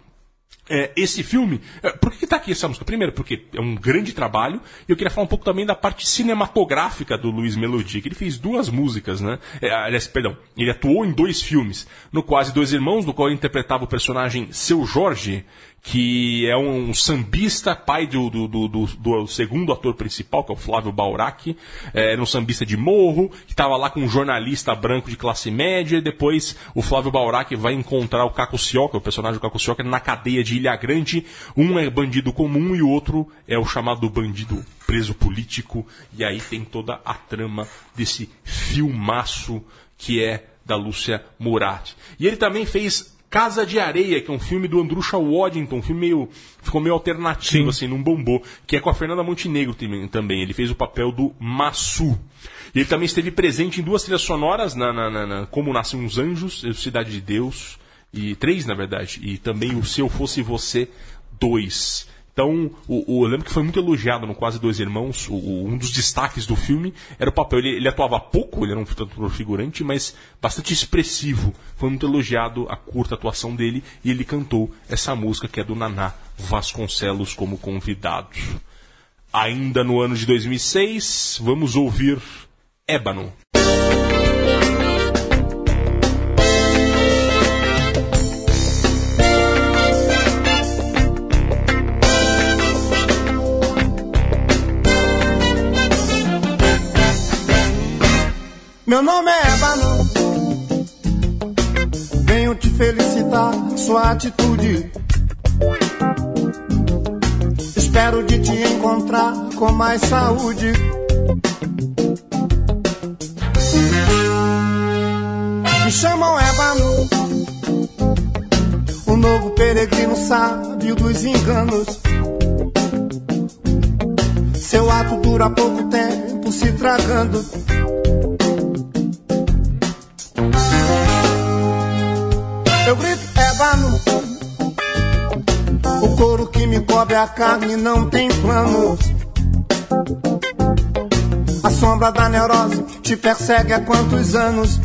É, esse filme, é, por que está aqui essa música? Primeiro, porque é um grande trabalho, e eu queria falar um pouco também da parte cinematográfica do Luiz Melodia, que ele fez duas músicas, né? É, aliás, perdão, ele atuou em dois filmes, no Quase Dois Irmãos, no qual ele interpretava o personagem Seu Jorge, que é um sambista, pai do, do, do, do, do segundo ator principal, que é o Flávio Baurac, é, era um sambista de morro, que estava lá com um jornalista branco de classe média, e depois o Flávio Baurac vai encontrar o Caco Cioca, o personagem do Caco Cioca, na cadeia de Ilha Grande. Um é bandido comum e o outro é o chamado bandido preso político, e aí tem toda a trama desse filmaço que é da Lúcia Murat. E ele também fez Casa de Areia, que é um filme do Andrusha Waddington, um filme meio. ficou meio alternativo, Sim. assim, não bombou, que é com a Fernanda Montenegro também-. Ele fez o papel do Massu. E ele também esteve presente em duas trilhas sonoras, na, na- na- na Como Nascem uns Anjos, Cidade de Deus, e três, na verdade, e também o Se Eu Fosse Você 2, Então, o, o- eu lembro que foi muito elogiado no Quase Dois Irmãos. o- o- um dos destaques do filme era o papel. Ele, ele atuava pouco, ele era um figurante, mas bastante expressivo. Foi muito elogiado a curta atuação dele e ele cantou essa música que é do Naná Vasconcelos como convidado. Ainda no ano de 2006, vamos ouvir Ébano. Meu nome é Ébano. Venho te felicitar, sua atitude. Espero de te encontrar com mais saúde. Me chamam Ébano, o novo peregrino sábio dos enganos. Seu ato dura pouco tempo se tragando. O couro que me cobre a carne não tem plano. A sombra da neurose te persegue há quantos anos?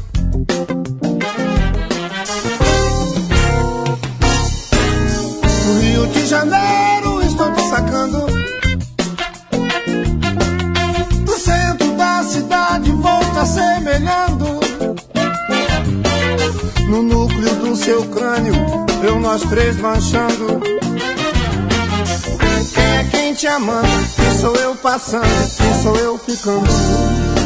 No Rio de Janeiro estou te sacando. Do centro da cidade vou te assemelhando. No núcleo do seu crânio, nós três manchando. Quem é quem te amando? Quem sou eu passando? Quem sou eu ficando?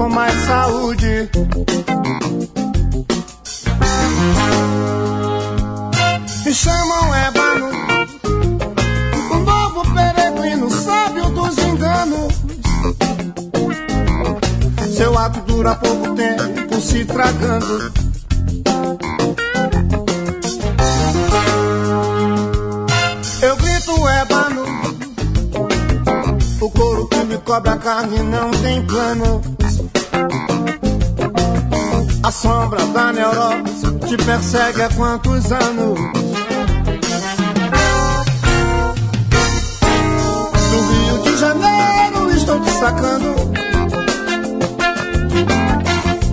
Com mais saúde. Me chamam Ébano. O novo peregrino sábio dos enganos. Seu ato dura pouco tempo se tragando. Eu grito ébano. O couro que me cobre a carne não persegue há quantos anos? Do Rio de Janeiro estou te sacando.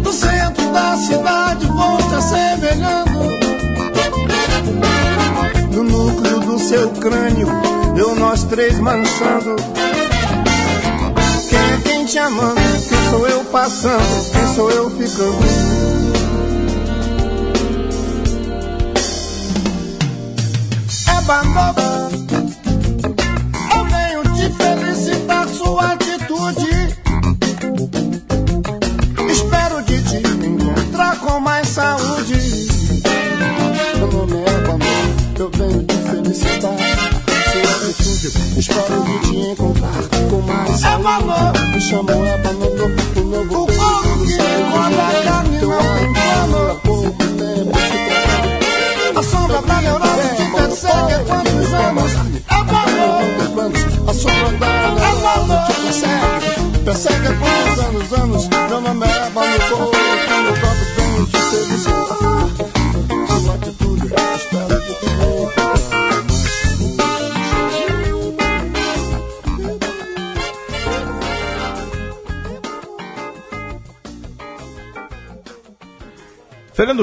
Do centro da cidade vou te assemelhando no núcleo do seu crânio, eu nós três manchando. Quem é quem te amando? Quem sou eu passando? Quem sou eu ficando? É banobo.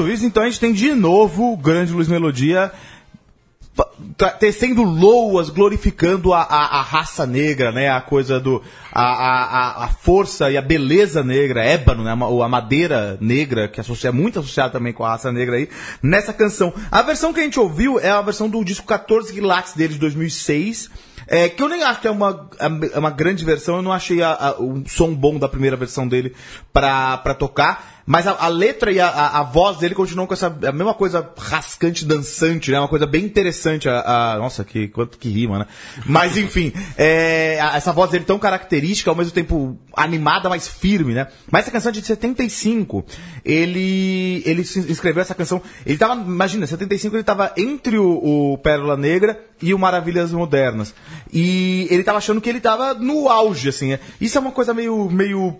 Viz, então a gente tem de novo o grande Luiz Melodia tecendo loas, glorificando a, a, a raça negra, né? A coisa do. A, a, a- força e a beleza negra, ébano, né? Ma- A madeira negra, que é muito associada também com a raça negra aí, nessa canção. A versão que a gente ouviu é a versão do disco 14 quilates dele de 2006. É, que eu nem acho que é uma, é uma grande versão, eu não achei a- a- o som bom da primeira versão dele pra, pra tocar. Mas a, a letra e a, a, a voz dele continuam com essa a mesma coisa rascante, dançante, né? Uma coisa bem interessante. A, nossa, que, quanto que rima, né? Mas enfim, é, essa voz dele tão característica, ao mesmo tempo animada, mas firme, né? Mas essa canção é de 75, ele, ele escreveu essa canção. Ele tava, imagina, 75 ele tava entre o, o Pérola Negra e o Maravilhas Modernas. E ele tava achando que ele tava no auge, assim. né? Isso é uma coisa meio, meio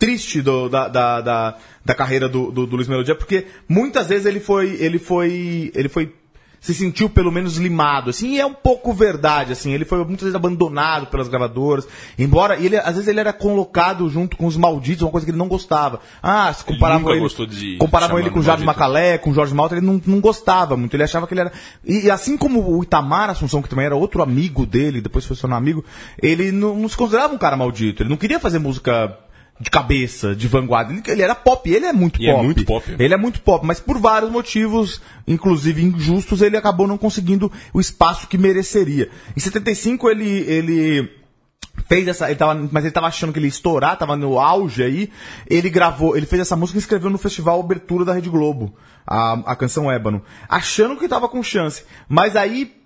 triste do- da, da, da, da carreira do, do, do Luiz Melodia, porque muitas vezes ele foi, ele foi, ele foi, se sentiu pelo menos limado, assim, e é um pouco verdade, assim, ele foi muitas vezes abandonado pelas gravadoras, embora ele, às vezes ele era colocado junto com os malditos, uma coisa que ele não gostava. Ah, se comparavam ele, de comparavam ele com o maldito. Macalé, com o Jorge Malta, ele não, não gostava muito, ele achava que ele era... E, e assim como o Itamar Assunção, que também era outro amigo dele, depois foi seu amigo, ele não, não se considerava um cara maldito, ele não queria fazer música de cabeça, de vanguarda. Ele, ele era pop, ele é muito E é pop. muito pop. Ele é muito pop, mas por vários motivos, inclusive injustos, ele acabou não conseguindo o espaço que mereceria. Em 75 ele ele fez essa, ele tava, mas ele tava achando que ele ia estourar, tava no auge aí. Ele gravou, ele fez essa música e escreveu no festival Abertura da Rede Globo, a, a canção Ébano, achando que tava com chance. Mas aí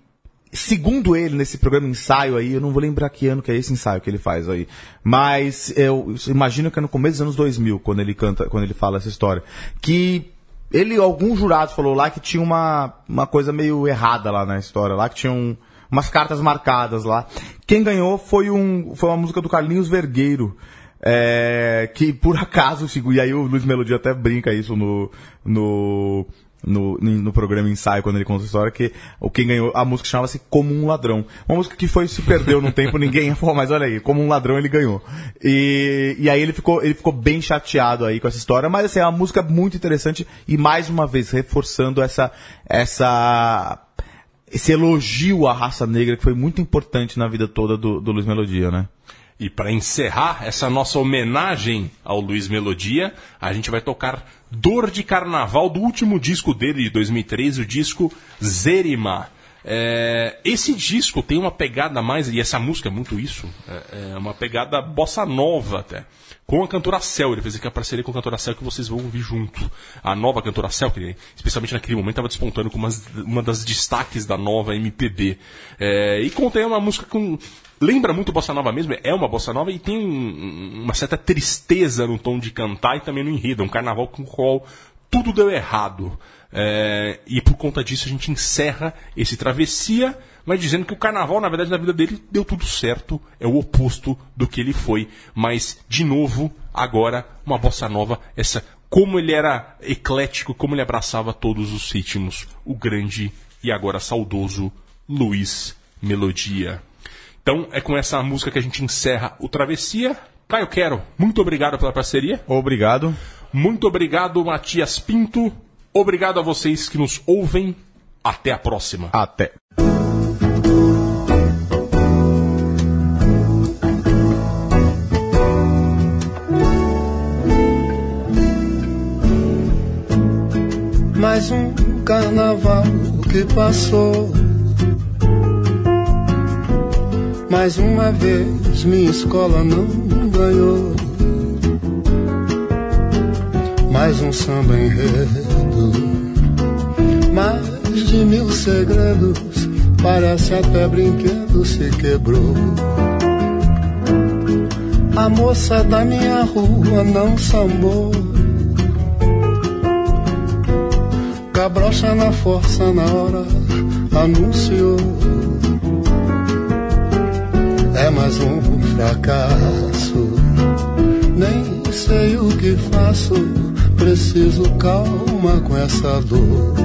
segundo ele, nesse programa ensaio aí, eu não vou lembrar que ano que é esse ensaio que ele faz aí, mas eu imagino que é no começo dos anos 2000, quando ele canta, quando ele fala essa história, que ele, algum jurado falou lá que tinha uma, uma coisa meio errada lá na história, lá que tinha um, umas cartas marcadas lá. Quem ganhou foi, um, foi uma música do Carlinhos Vergueiro, é, que por acaso, e aí o Luiz Melodia até brinca isso no, no, no, no programa ensaio, quando ele conta a história, que o quem ganhou, a música chamava-se Como um Ladrão. Uma música que foi, se perdeu num tempo, ninguém falou, mas olha aí, Como um Ladrão ele ganhou. E, e aí ele ficou, ele ficou bem chateado aí com essa história, mas assim, é uma música muito interessante e mais uma vez reforçando essa, essa, esse elogio à raça negra que foi muito importante na vida toda do, do Luiz Melodia, né? E para encerrar essa nossa homenagem ao Luiz Melodia, a gente vai tocar Dor de Carnaval do último disco dele de 2003, o disco Zerima. É, esse disco tem uma pegada mais, e essa música é muito isso, é, é uma pegada bossa nova até. Com a cantora Cell, ele fez aqui a parceria com a cantora Cell que vocês vão ouvir junto. A nova cantora Cell, que especialmente naquele momento estava despontando como uma das destaques da nova MPB. É, e contém uma música com lembra muito bossa nova mesmo, é uma bossa nova e tem um- uma certa tristeza no tom de cantar e também no enredo, é um carnaval com o qual tudo deu errado. É, e por conta disso a gente encerra esse travessia, mas dizendo que o carnaval, na verdade, na vida dele deu tudo certo, é o oposto do que ele foi. Mas, de novo, agora, uma bossa nova, essa como ele era eclético, como ele abraçava todos os ritmos, o grande e agora saudoso Luiz Melodia. Então é com essa música que a gente encerra o Travessia. Caio Quero, muito obrigado pela parceria. Obrigado. Muito obrigado, Matias Pinto. Obrigado a vocês que nos ouvem. Até a próxima. Até. Mais um carnaval que passou. Mais uma vez minha escola não ganhou. Mais um samba enredo. Mais de mil segredos. Parece até brinquedo se quebrou. A moça da minha rua não sambou. Cabrocha na força na hora anunciou. É mais um fracasso. Nem sei o que faço. Preciso calma com essa dor.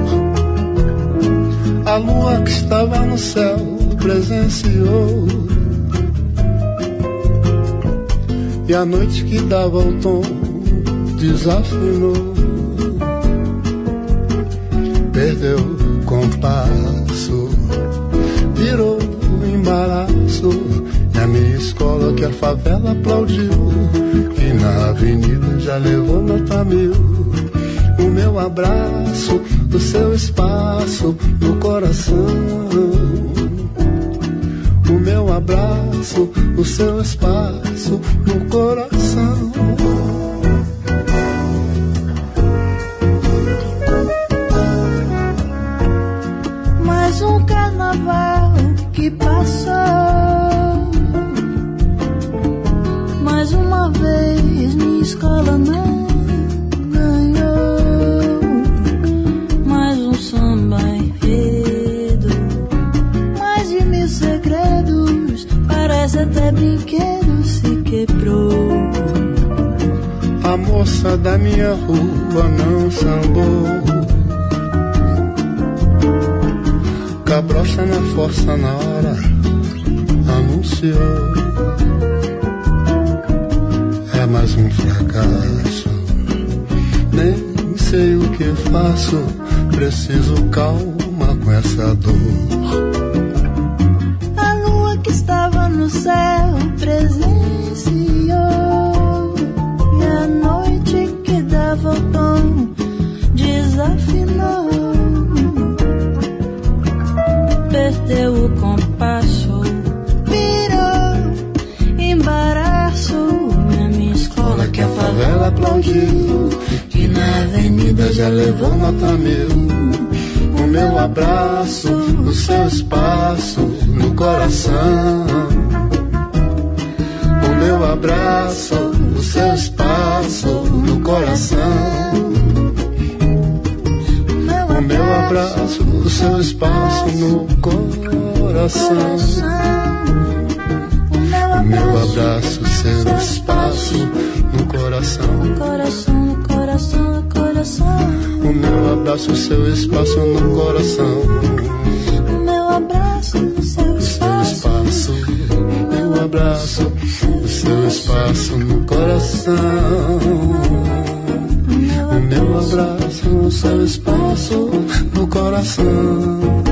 A lua que estava no céu presenciou. E a noite que dava o tom desafinou perdeu o compasso, virou um embaraço a minha escola que a favela aplaudiu, que na avenida já levou nota mil. O meu abraço, o seu espaço, no coração o meu abraço, o seu espaço no coração. Mais um carnaval que passou. Escola não ganhou. Mais um samba enredo, mais de mil segredos. Parece até brinquedo se quebrou. A moça da minha rua não sambou. Cabrocha na força na hora anunciou. O que faço. Preciso calma com essa dor. Levou nota mil. O meu abraço, o seu espaço no coração. O meu abraço, o seu espaço no coração. O meu abraço, o seu espaço no coração. O meu O meu abraço, abraço, seu espaço no coração, abraço, seu espaço no coração. Meu abraço seu Seu espaço. meu abraço, seu espaço no coração. Meu abraço, seu espaço no coração.